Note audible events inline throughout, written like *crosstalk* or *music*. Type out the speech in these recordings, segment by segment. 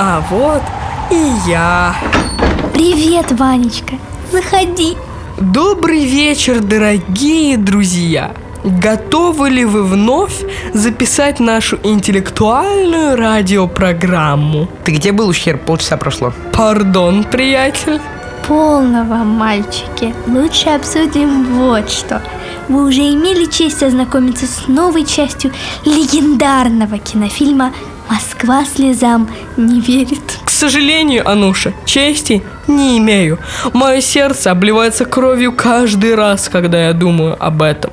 А вот и я. Привет, Ванечка. Заходи. Добрый вечер, дорогие друзья. Готовы ли вы вновь записать нашу интеллектуальную радиопрограмму? Ты где был, ущерб? Полчаса прошло. Пардон, приятель. Полного, мальчики. Лучше обсудим вот что. Вы уже имели честь ознакомиться с новой частью легендарного кинофильма «Москва слезам не верит». К сожалению, Ануша, чести не имею. Мое сердце обливается кровью каждый раз, когда я думаю об этом.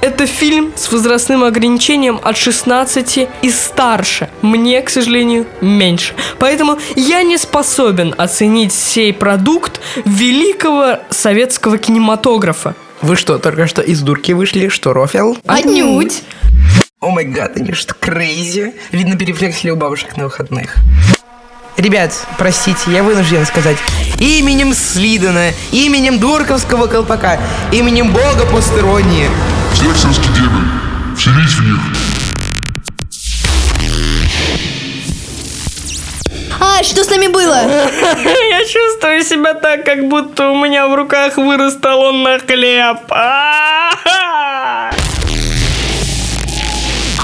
Это фильм с возрастным ограничением от 16 и старше. Мне, к сожалению, меньше. Поэтому я не способен оценить сей продукт великого советского кинематографа. Вы что, только что из дурки вышли? Что, рофел? Отнюдь. О май гад, они что, крейзи? Видно, перефлексили у бабушек на выходных. Ребят, простите, я вынужден сказать. Именем Слидана, именем Дурковского колпака, именем бога постеронии. Сексинский демон. Вселись в них. А, что с нами было? *laughs* Я чувствую себя так, как будто у меня в руках вырос талон на хлеб. А-а-а!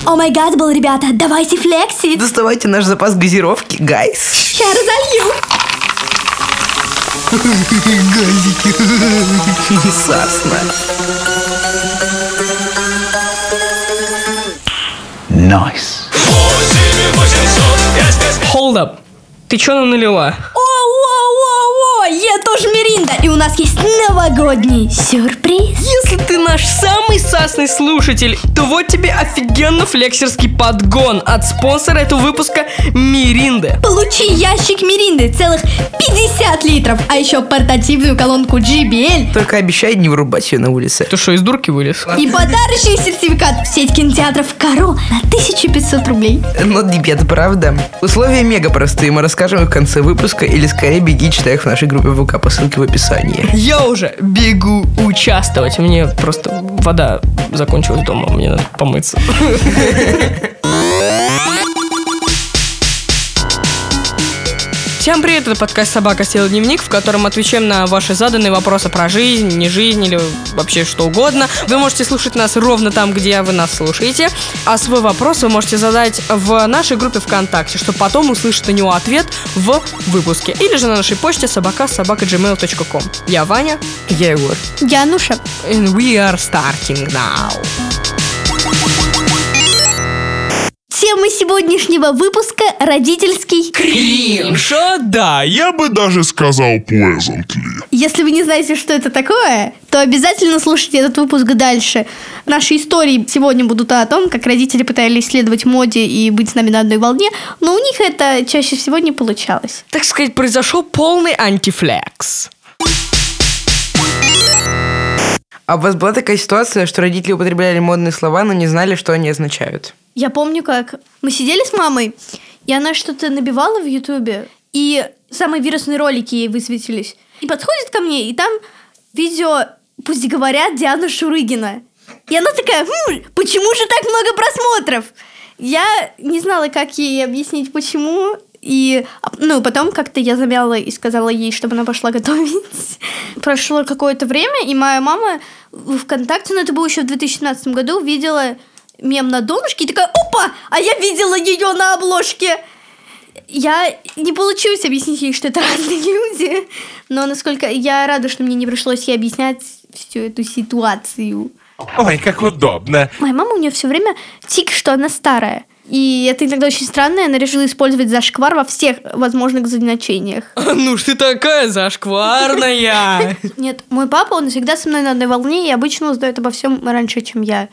О май гад был, ребята, давайте флексить. Доставайте наш запас газировки, гайс. Сейчас разолью. Газики. Сасна. Hold up. Ты чё налила? О-о-о-о, я тоже Миринда, и у нас есть новогодний сюрприз. Если ты наш самый сасный слушатель, то вот тебе офигенно флексерский подгон от спонсора этого выпуска Миринды. Получи ящик Миринды, целых 50 литров, а еще портативную колонку JBL Только обещай не вырубать ее на улице. Ты что, из дурки вылез? и подарочный сертификат в сеть кинотеатров Каро на 1500 рублей. Но это правда. Условия мега простые, мы расскажем их в конце выпуска, или скорее беги, читай их в нашей группе ВК по ссылке в описании. Я уже бегу участвовать. Мне просто вода закончилась дома, мне надо помыться. *laughs* Всем привет, это подкаст «Собака села дневник», в котором отвечаем на ваши заданные вопросы про жизнь, не жизнь или вообще что угодно. Вы можете слушать нас ровно там, где вы нас слушаете, а свой вопрос вы можете задать в нашей группе ВКонтакте, чтобы потом услышать на него ответ в выпуске. Или же на нашей почте собака собака gmail.com. Я Ваня, Я Егор. Я Нуша. and we are starting now. Тема сегодняшнего выпуска – родительский Кринж! Да, я бы даже сказал pleasantly. Если вы не знаете, что это такое, то обязательно слушайте этот выпуск дальше. Наши истории сегодня будут о том, как родители пытались следовать моде и быть с нами на одной волне, но у них это чаще всего не получалось. Так сказать, произошел полный антифлекс. А у вас была такая ситуация, что родители употребляли модные слова, но не знали, что они означают? Я помню, как мы сидели с мамой, и она что-то набивала в Ютубе, и самые вирусные ролики ей высветились. И подходит ко мне, и там видео «Пусть говорят» Диана Шурыгина. И она такая, «Хм, почему же так много просмотров? Я не знала, как ей объяснить, почему. И, ну, потом как-то я замяла и сказала ей, чтобы она пошла *laughs* готовить. Прошло какое-то время, и моя мама в ВКонтакте, ну, это было еще в 2017 году, видела мем на донышке и такая, опа, а я видела ее на обложке. Я не получилось объяснить ей, что это *laughs* разные люди, но насколько я рада, что мне не пришлось ей объяснять всю эту ситуацию. Ой, как удобно. Моя мама у нее все время тик, что она старая. И это иногда очень странно, и она решила использовать зашквар во всех возможных значениях. Ну ж ты такая зашкварная. *laughs* Нет, мой папа, он всегда со мной на одной волне и обычно узнает обо всем раньше, чем я.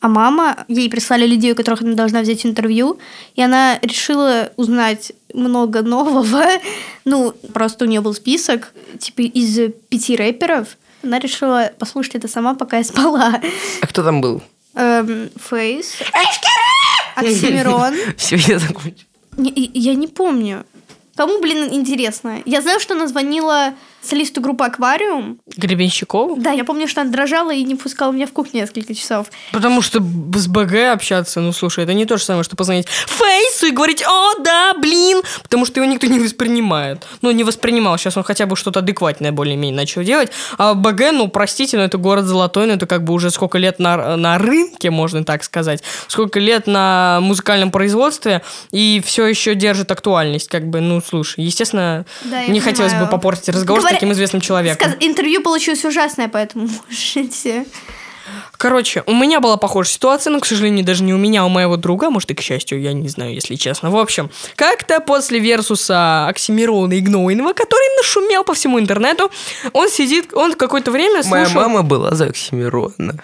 А мама, ей прислали людей, у которых она должна взять интервью, и она решила узнать много нового. *laughs* Ну, просто у нее был список, типа, из пяти рэперов. Она решила послушать это сама, пока я спала. *laughs* А кто там был? Эм, Фейс. Оксимирон. *laughs* Все, я закончил. Я не помню. Кому, блин, интересно? Я знаю, что она звонила солисту группы «Аквариум». Гребенщиков? Да, я помню, что она дрожала и не пускала меня в кухню несколько часов. Потому что с БГ общаться, ну слушай, это не то же самое, что позвонить Фейсу и говорить, о, да, блин, потому что его никто не воспринимает. Ну, не воспринимал, сейчас он хотя бы что-то адекватное более-менее начал делать. А БГ, ну, простите, но это город золотой, но это как бы уже сколько лет на, на рынке, можно так сказать, сколько лет на музыкальном производстве, и все еще держит актуальность, как бы, ну, слушай, естественно, Да, не хотелось бы понимаю. попортить разговор с таким известным человеком. Сказ- Интервью получилось ужасное, поэтому *laughs* можете... Короче, у меня была похожая ситуация, но, к сожалению, даже не у меня, а у моего друга, может, и к счастью, я не знаю, если честно. В общем, как-то после Версуса Оксимирона и Гнойного, который нашумел по всему интернету, он сидит, он какое-то время Моя слушал... мама была за Оксимирона.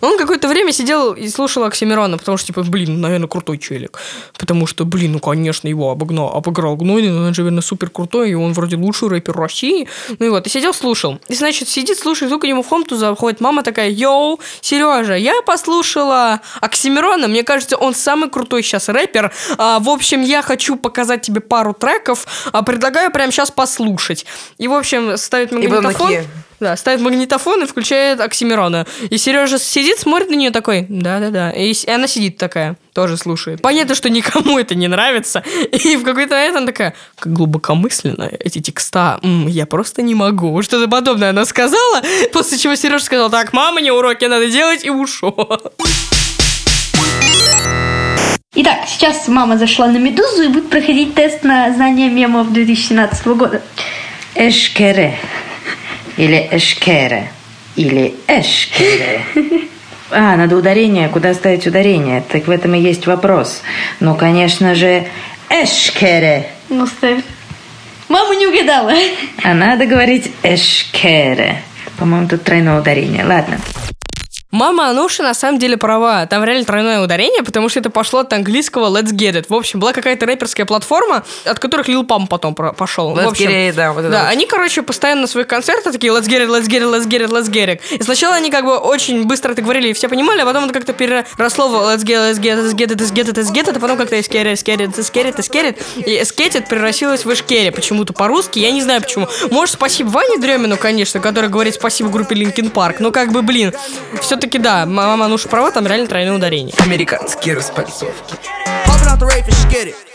Он какое-то время сидел и слушал Оксимирона, потому что, типа, блин, наверное, крутой челик. Потому что, блин, ну, конечно, его обогнал, обыграл Гнойный, но он же, наверное, супер крутой, и он вроде лучший рэпер России. Ну и вот, и сидел, слушал. И, значит, сидит, слушает, к нему в комнату заходит мама такая, йоу, Сережа, я послушала Оксимирона, мне кажется, он самый крутой сейчас рэпер. А, в общем, я хочу показать тебе пару треков, а, предлагаю прямо сейчас послушать. И, в общем, ставит магнитофон. такие, Да, ставит магнитофон и включает Оксимирона. И Сережа сидит, смотрит на нее такой, да-да-да. И, и она сидит такая, тоже слушает. Понятно, что никому *laughs* это не нравится. И в какой-то момент она такая, как глубокомысленно эти текста, М, я просто не могу. Что-то подобное она сказала, после чего Сережа сказал, так, мама, мне уроки надо делать, и ушел. Итак, сейчас мама зашла на «Медузу» и будет проходить тест на знание мемов 2017 года. Эшкере. Или эшкере. Или эшкере. *laughs* А, надо ударение. Куда ставить ударение? Так в этом и есть вопрос. Ну, конечно же, эшкере. Ну, ставь. Мама не угадала. А надо говорить эшкере. По-моему, тут тройное ударение. Ладно. Мама Ануши на самом деле права. Там реально тройное ударение, потому что это пошло от английского Let's Get It. В общем, была какая-то рэперская платформа, от которых Лил Памп потом про- пошел. В Let's общем, Get It, да, вот Да, вот. они, короче, постоянно на своих концертах такие Let's Get It, Let's Get It, Let's Get It, Let's Get It, It. И сначала они как бы очень быстро это говорили, и все понимали, а потом это как-то переросло в Let's Get It, Let's Get It, Let's Get It, Let's Get It, Let's Get It, а потом как-то Эскерит, Эскерит, Эскерит, Эскерит. И Эскетит превратилось в Эшкере почему-то по-русски, я не знаю почему. Может, спасибо Ване Дремину, конечно, который говорит спасибо группе Линкин Парк, но как бы, блин, все-таки да, мама Ануша права, там реально тройное ударение. Американские распальцовки.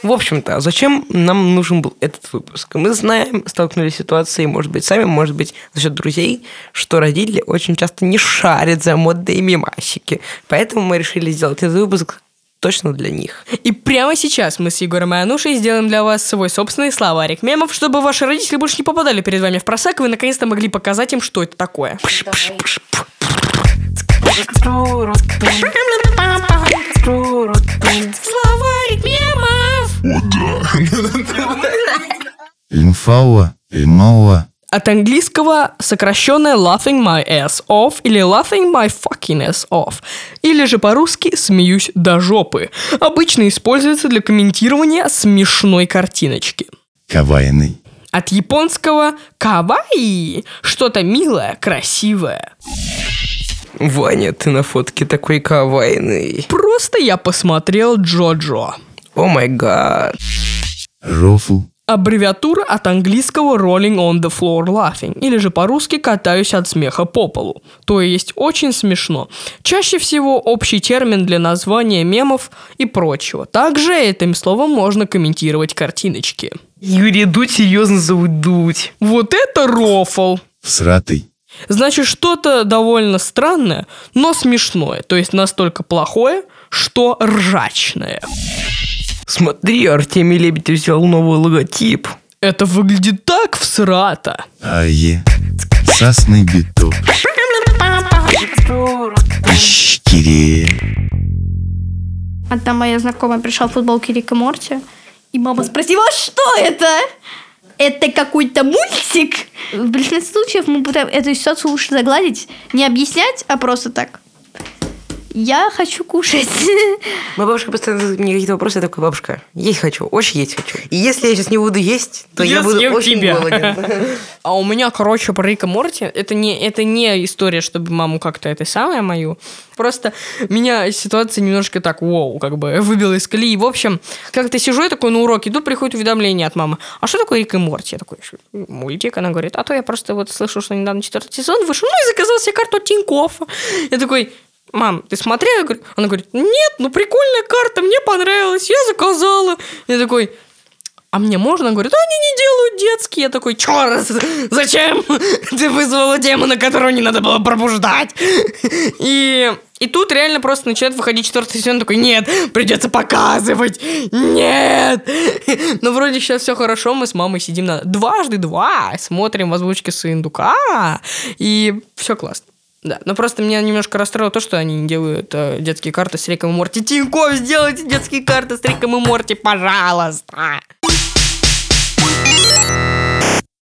В общем-то, а зачем нам нужен был этот выпуск? Мы знаем, столкнулись с ситуацией, может быть, сами, может быть, за счет друзей, что родители очень часто не шарят за модные мемасики. Поэтому мы решили сделать этот выпуск точно для них. И прямо сейчас мы с Егором и Анушей сделаем для вас свой собственный словарик мемов, чтобы ваши родители больше не попадали перед вами в просак, и вы наконец-то могли показать им, что это такое. Словарик мемов! Лимфауа, лимауа, От английского сокращенное laughing my ass off или laughing my fucking ass off. Или же по-русски смеюсь до жопы. Обычно используется для комментирования смешной картиночки. кавайный, От японского каваи что-то милое, красивое. Ваня, ты на фотке такой кавайный. Просто я посмотрел Джоджо. О май гад. рофл, Аббревиатура от английского rolling on the floor laughing, или же по-русски катаюсь от смеха по полу. То есть очень смешно. Чаще всего общий термин для названия мемов и прочего. Также этим словом можно комментировать картиночки. Юрий Дудь серьезно зовут Дудь. Вот это рофл! всратый, Значит, что-то довольно странное, но смешное. То есть настолько плохое, что ржачное. Смотри, Артемий Лебедев взял новый логотип. Это выглядит так всрато. ае, сасный биток, Ищкире, Одна моя знакомая пришла в футболке Рика Морти, и мама спросила, «А что это? Это какой-то мультик? В большинстве случаев мы пытаемся эту ситуацию лучше загладить, не объяснять, а просто так. Я хочу кушать. *laughs* Моя бабушка постоянно задает мне какие-то вопросы, я такой, бабушка, есть хочу, очень есть хочу. И если я сейчас не буду есть, то я, Я буду очень тебя. голоден. *laughs* А у меня, короче, про Рика Морти, это не, это не история, чтобы маму как-то это самое мою. Просто меня ситуация немножко так, воу, как бы выбила из колеи. В общем, как-то сижу я такой на уроке, тут приходит уведомление от мамы. А что такое Рик и Морти? Я такой, мультик. Она говорит, а то я просто вот слышу, что недавно четвертый сезон вышел, ну и заказал себе карту Тинькоффа. Я такой, мам, ты смотрела? Она говорит, нет, ну прикольная карта, мне понравилась, я заказала. Я такой, а мне можно? Говорит, они не делают детские. Я такой, черт, зачем *laughs* ты вызвала демона, которого не надо было пробуждать? И, и тут реально просто начинает выходить четвертый сезон, такой, нет, придется показывать, нет. *laughs* Но вроде сейчас все хорошо, мы с мамой сидим на дважды два, смотрим в озвучке Сындука, и все классно. Да, но просто меня немножко расстроило то, что они не делают э, детские карты с Риком и Морти. Тинькофф, сделайте детские карты с Риком и Морти, пожалуйста.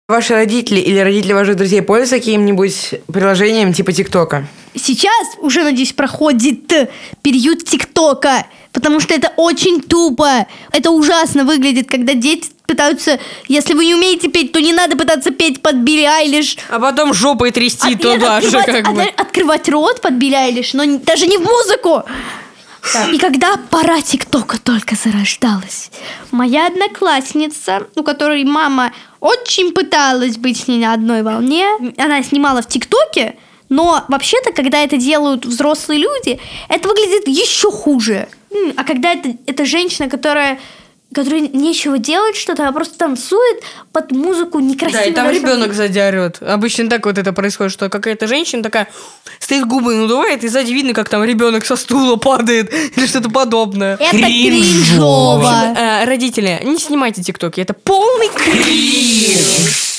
Ваши родители или родители ваших друзей пользуются каким-нибудь приложением типа ТикТока? Сейчас уже, надеюсь, проходит э, период ТикТока, потому что это очень тупо. Это ужасно выглядит, когда дети пытаются... Если вы не умеете петь, то не надо пытаться петь под Билли Айлиш. А потом жопой трясти От- туда же, как бы. от- открывать рот под Билли Айлиш, но не- даже не в музыку. И когда пора ТикТока только зарождалась, моя одноклассница, у которой мама очень пыталась быть с ней на одной волне, она снимала в ТикТоке, но вообще-то, когда это делают взрослые люди, это выглядит еще хуже. А когда это, это женщина, которая которой нечего делать что-то, а просто танцует под музыку некрасиво. Да, и там даже- ребенок задярет. Обычно так вот это происходит, что какая-то женщина такая стоит губы надувает, и сзади видно, как там ребенок со стула падает *laughs* или что-то подобное. Это кринжово. Э, родители, не снимайте тиктоки, это полный кринж.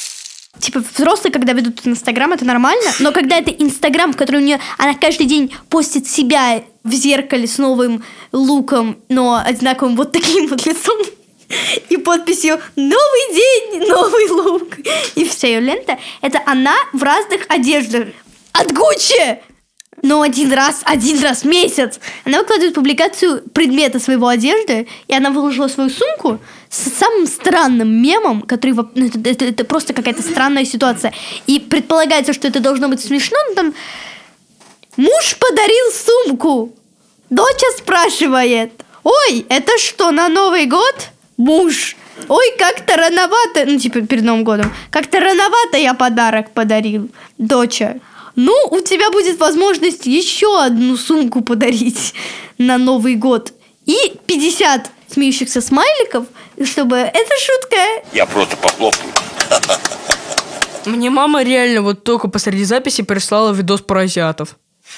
Типа взрослые, когда ведут Инстаграм, это нормально, но когда это Инстаграм, в который у нее она каждый день постит себя в зеркале с новым луком, но одинаковым вот таким вот лицом и подписью «Новый день, новый лук» и вся ее лента, это она в разных одеждах. От Гуччи! Но один раз, один раз в месяц. Она выкладывает публикацию предмета своего одежды, и она выложила свою сумку с самым странным мемом, который ну, это, это- это просто какая-то странная ситуация. И предполагается, что это должно быть смешно, но там муж подарил сумку. Доча спрашивает, ой, это что, на Новый год? Муж, ой, как-то рановато, ну, типа перед Новым годом, как-то рановато я подарок подарил. Доча, ну, у тебя будет возможность еще одну сумку подарить *laughs* на Новый год. И 50 смеющихся смайликов, чтобы эта шутка Я просто похлопаю. Мне мама реально вот только посреди записи прислала видос про азиатов.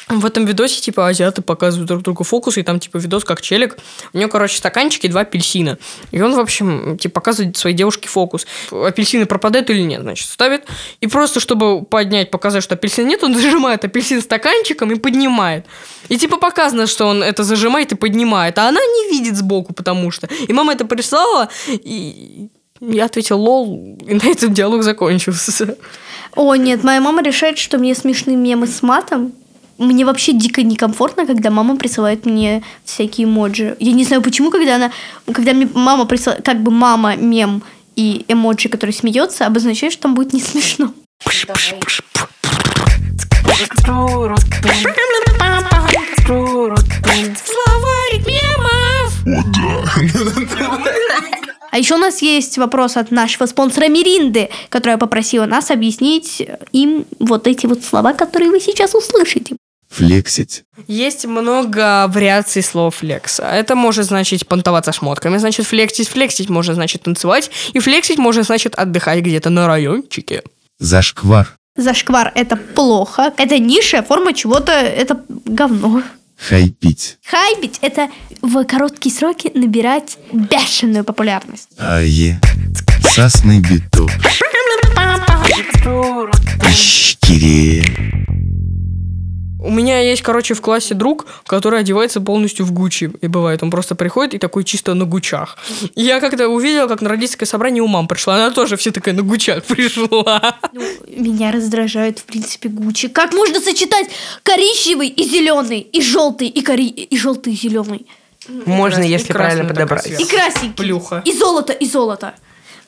В этом видосе, типа, азиаты показывают друг другу фокусы, и там, типа, видос как челик. У него, короче, стаканчики, два апельсина. И он, в общем, типа, показывает своей девушке фокус. Апельсины пропадают или нет, значит, ставит. И просто, чтобы поднять, показать, что апельсина нет, он *laughs* зажимает апельсин стаканчиком и поднимает. И, типа, показано, что он это зажимает и поднимает. А она не видит сбоку, потому что. И мама это прислала, и я ответил лол, и на этом диалог закончился. О, нет, моя мама решает, что мне смешные мемы с матом. Мне вообще дико некомфортно, когда мама присылает мне всякие эмоджи. Я не знаю почему, когда она, когда мне мама присылает, как бы мама мем и эмоджи, который смеется, обозначает, что там будет не смешно. А еще у нас есть вопрос от нашего спонсора Миринды, которая попросила нас объяснить им вот эти вот слова, которые вы сейчас услышите. Флексить. Есть много вариаций слов флекса. Это может значить понтоваться шмотками, значит флексить. Флексить может значит танцевать. И флексить может значит отдыхать где-то на райончике. Зашквар. Зашквар – это плохо, это низшая форма чего-то, это говно. Хайпить. Хайпить – это в короткие сроки набирать бешеную популярность. Ае. Сасный биток. Ищкире. У меня есть, короче, в классе друг, который одевается полностью в Гуччи. И бывает, он просто приходит и такой чисто на гучах. И я как-то увидела, как на родительское собрание у мам пришла. Она тоже все такая на гучах *laughs* пришла. Меня раздражает, в принципе, Гуччи. Как можно сочетать коричневый и зеленый, и желтый, и, кори... и желтый, и зеленый? Можно, красный, если красный правильно подобрать. И красненький. Плюха. И золото, и золото.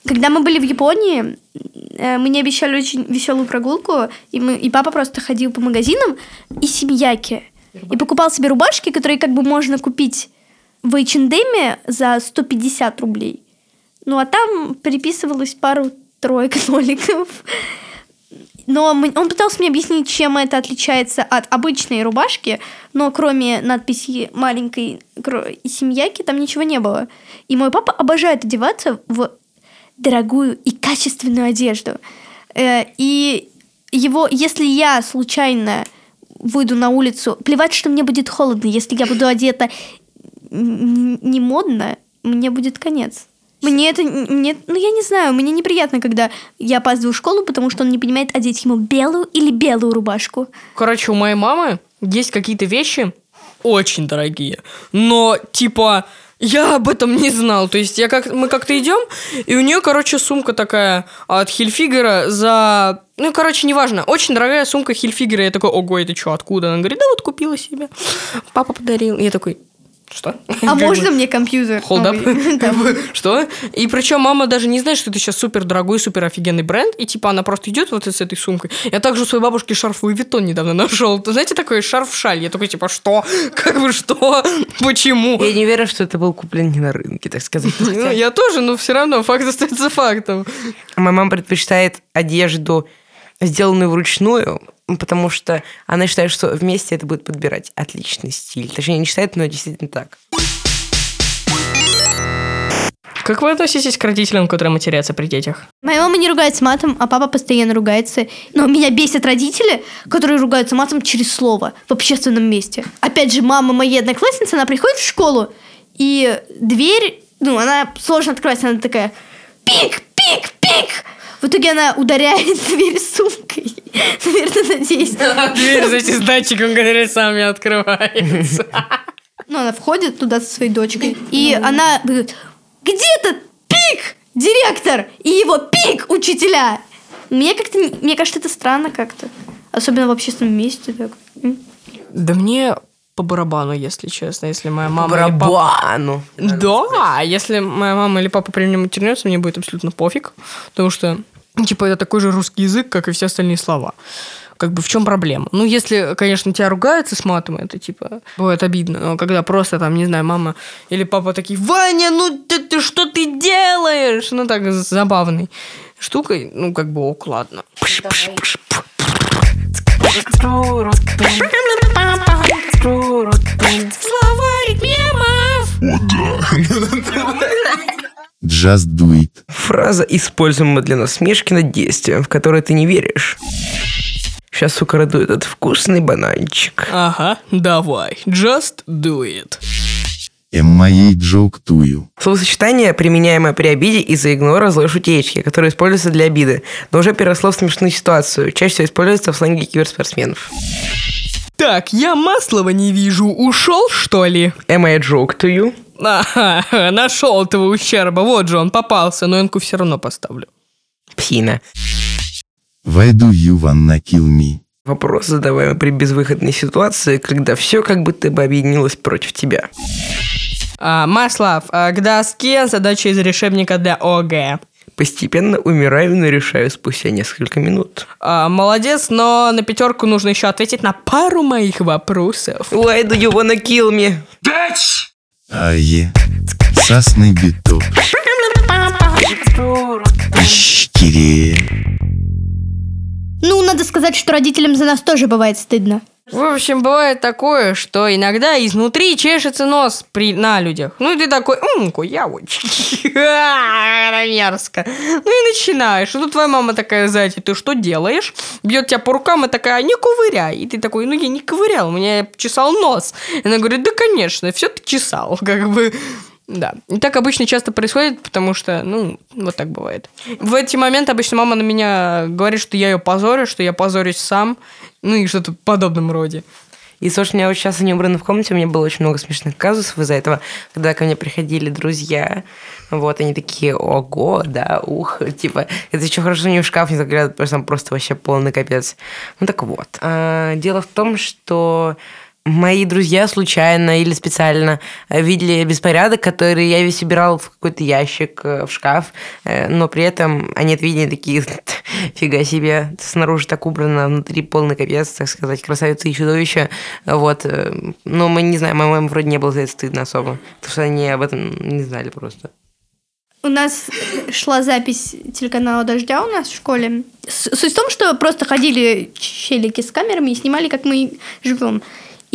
Когда мы были в Японии, э, мне обещали очень веселую прогулку, и, мы, и папа просто ходил по магазинам и семьяки. И покупал себе рубашки, которые как бы можно купить в H&M за 150 рублей. Ну, а там переписывалось пару-тройка *laughs* ноликов. Но мы- он пытался мне объяснить, чем это отличается от обычной рубашки, но кроме надписи маленькой семьяки там ничего не было. И мой папа обожает одеваться в дорогую и качественную одежду. Э, И его, если я случайно выйду на улицу, плевать, что мне будет холодно, если я буду одета не модно, мне будет конец. Мне это, мне, ну я не знаю, мне неприятно, когда я опаздываю в школу, потому что он не понимает, одеть ему белую или белую рубашку. Короче, у моей мамы есть какие-то вещи очень дорогие, но типа я об этом не знал. То есть я как мы как-то идем, и у нее, короче, сумка такая от Хильфигера за ну, короче, неважно. Очень дорогая сумка Хильфигера. Я такой, ого, это что, откуда? Она говорит, да вот купила себе. Папа подарил. Я такой, что? А можно мне компьютер? Hold *laughs* *laughs* Что? И причем мама даже не знает, что это сейчас супер дорогой, супер офигенный бренд. И типа она просто идет вот с этой сумкой. Я также у своей бабушки шарф Луи Виттон недавно нашел. Ты знаете, такой шарф-шаль. Я такой, типа, что? *laughs* Как бы что? Почему? Я не уверен, что это был куплен не на рынке, так сказать. Ну, я тоже, но все равно факт остается фактом. Моя мама предпочитает одежду, сделанную вручную, потому что она считает, что вместе это будет подбирать отличный стиль. Точнее, не считает, но действительно так. Как вы относитесь к родителям, которые матерятся при детях? Моя мама не ругается матом, а папа постоянно ругается. Но меня бесят родители, которые ругаются матом через слово в общественном месте. Опять же, мама моей одноклассницы, она приходит в школу, и дверь, ну, она сложно открывается, она такая пик, пик, пик. В итоге она ударяет *laughs* дверь сумкой. Наверное, надеюсь. *laughs* Дверь за этим датчиком, говорят, сами открывается. *laughs* Ну, она входит туда со своей дочкой, и она говорит, где-то пик, директор, и его пик, учителя. Мне как-то, не- мне кажется, это странно как-то. Особенно в общественном месте. Так. Да мне по барабану, если честно, если моя мама или папа... Барабану. Да, если моя мама или папа при мне матернется, мне будет абсолютно пофиг, потому что, типа, это такой же русский язык, как и все остальные слова. Как бы в чем проблема? Ну, если, конечно, тебя ругаются с матом, это типа бывает обидно. Но когда просто там, не знаю, мама или папа такие, Ваня, ну ты, ты что ты делаешь? Ну, так забавной штукой, ну, как бы ок, ладно. Словарик мемов! *laughs* *laughs* *laughs* Just do it. Фраза, используемая для насмешки над действием, в которое ты не веришь. Сейчас украду этот вкусный бананчик. Ага, давай, just do it. М моей joke тую. Словосочетание, применяемое при обиде из-за игнора злой шутечки, которое используется для обиды, но уже переросло в смешную ситуацию. Чаще всего используется в сленге киберспортсменов. Так, я Маслова не вижу. Ушел, что ли? Am I a joke to you? *laughs* Ага, нашел этого ущерба. Вот же он попался, но энку все равно поставлю. Псина. Why do you wanna kill me? Вопрос, задаваемый при безвыходной ситуации, когда все как будто бы объединилось против тебя. А, Маслав, а, к доске задача из решебника для ОГ. Постепенно умираю, но решаю спустя несколько минут. А, молодец, но на пятерку нужно еще ответить на пару моих вопросов. Why do you wanna kill me? Ае. Сасный биток. Ищкире. Ну, надо сказать, что родителям за нас тоже бывает стыдно. В общем, бывает такое, что иногда изнутри чешется нос при, на людях. Ну, и ты такой, ммм, куявочки. Мерзко. Ну, и начинаешь. И тут твоя мама такая сзади, ты что делаешь? Бьет тебя по рукам и такая, не ковыряй. И ты такой, ну, я не ковырял, у меня чесал нос. И она говорит, да, конечно, все ты чесал. *laughs* Как бы, Да. И так обычно часто происходит, потому что, ну, вот так бывает. В эти моменты обычно мама на меня говорит, что я ее позорю, что я позорюсь сам, ну и что-то в подобном роде. И, слушай, у меня вот сейчас не убрано в комнате, у меня было очень много смешных казусов из-за этого, когда ко мне приходили друзья, вот, они такие, ого, да, ух, типа, это еще хорошо, не в шкаф не заглядывают, потому что там просто вообще полный капец. Ну так вот, а, дело в том, что мои друзья случайно или специально э, видели беспорядок, который я весь убирал в какой-то ящик, э, в шкаф, э, но при этом они видели такие, *laughs* фига себе, снаружи так убрано, внутри полный капец, так сказать, красавица и чудовище, вот. Но мы не знаем, моему вроде не было за это стыдно особо, потому что они об этом не знали просто. У нас шла запись телеканала «Дождя» у нас в школе. Суть в том, что просто ходили челики с камерами и снимали, как мы живем.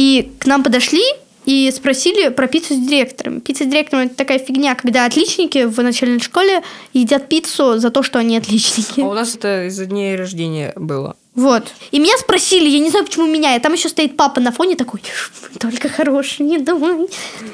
И к нам подошли и спросили про пиццу с директором. Пицца с директором – это такая фигня, когда отличники в начальной школе едят пиццу за то, что они отличники. А у нас это из-за дней рождения было. Вот. И меня спросили, я не знаю, почему меня, и там еще стоит папа на фоне такой, только хороший, не думай,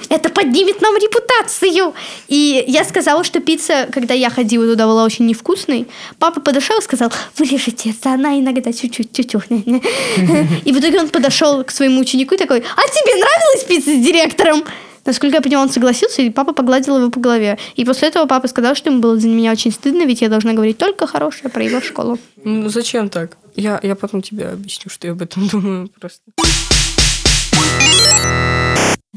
это поднимет нам репутацию. И я сказала, что пицца, когда я ходила туда, была очень невкусной. Папа подошел и сказал, вырежите это, она иногда чуть-чуть, чуть-чуть. *laughs* И в итоге он подошел к своему ученику и такой, а тебе нравилась пицца с директором? Насколько я поняла, он согласился, и папа погладил его по голове. И после этого папа сказал, что ему было за меня очень стыдно, ведь я должна говорить только хорошее про его школу. Ну, зачем так? Я, я потом тебе объясню, что я об этом *laughs* думаю просто.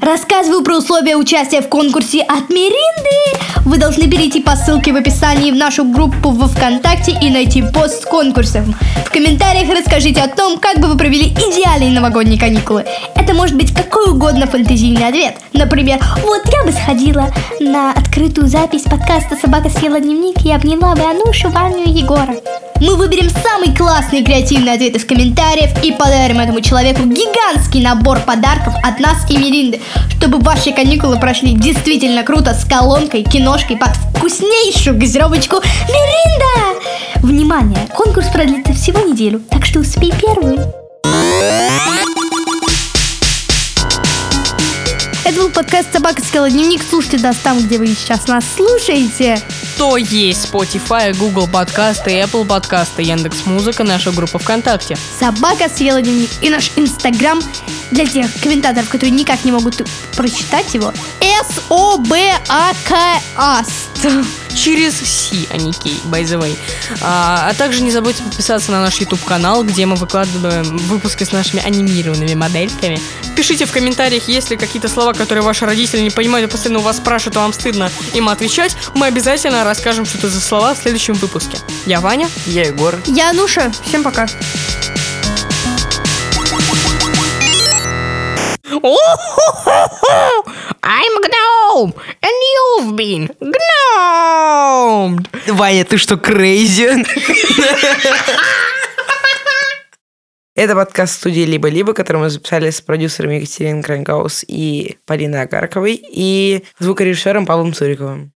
Рассказываю про условия участия в конкурсе от Меринды. Вы должны перейти по ссылке в описании в нашу группу во ВКонтакте и найти пост с конкурсом. В комментариях расскажите о том, как бы вы провели идеальные новогодние каникулы. Это может быть какой угодно фантазийный ответ. Например, вот я бы сходила на открытую запись подкаста «Собака съела дневник» и обняла бы Анушу, Ваню и Егора. Мы выберем самый классный креативный ответ из комментариев и подарим этому человеку гигантский набор подарков от нас и Меринды, чтобы ваши каникулы прошли действительно круто с колонкой, киношкой под вкуснейшую газировочку Меринда! Внимание! Конкурс продлится всего неделю, так что успей первую. Это был подкаст «Собака съела дневник». Слушайте нас там, где вы сейчас нас слушаете. То есть Spotify, Google подкасты, Apple подкасты, Яндекс Музыка, наша группа ВКонтакте. Собака съела дневник. И наш инстаграм для тех комментаторов, которые никак не могут прочитать его. С-О-Б-А-К-Аст. Через Си, а не Кей, by the way. А, а также не забудьте подписаться на наш YouTube-канал, где мы выкладываем выпуски с нашими анимированными модельками. Пишите в комментариях, есть ли какие-то слова, которые ваши родители не понимают, и постоянно у вас спрашивают, а вам стыдно им отвечать. Мы обязательно расскажем, что это за слова в следующем выпуске. Я Ваня. Я Егор. Я Ануша. Всем пока. I'm gnome, and you've been gnomed. Ваня, ты что, crazy? Это подкаст студии «Либо-либо», который мы записали с продюсерами Екатериной Крангаус и Полиной Агарковой и звукорежиссером Павлом Цуриковым.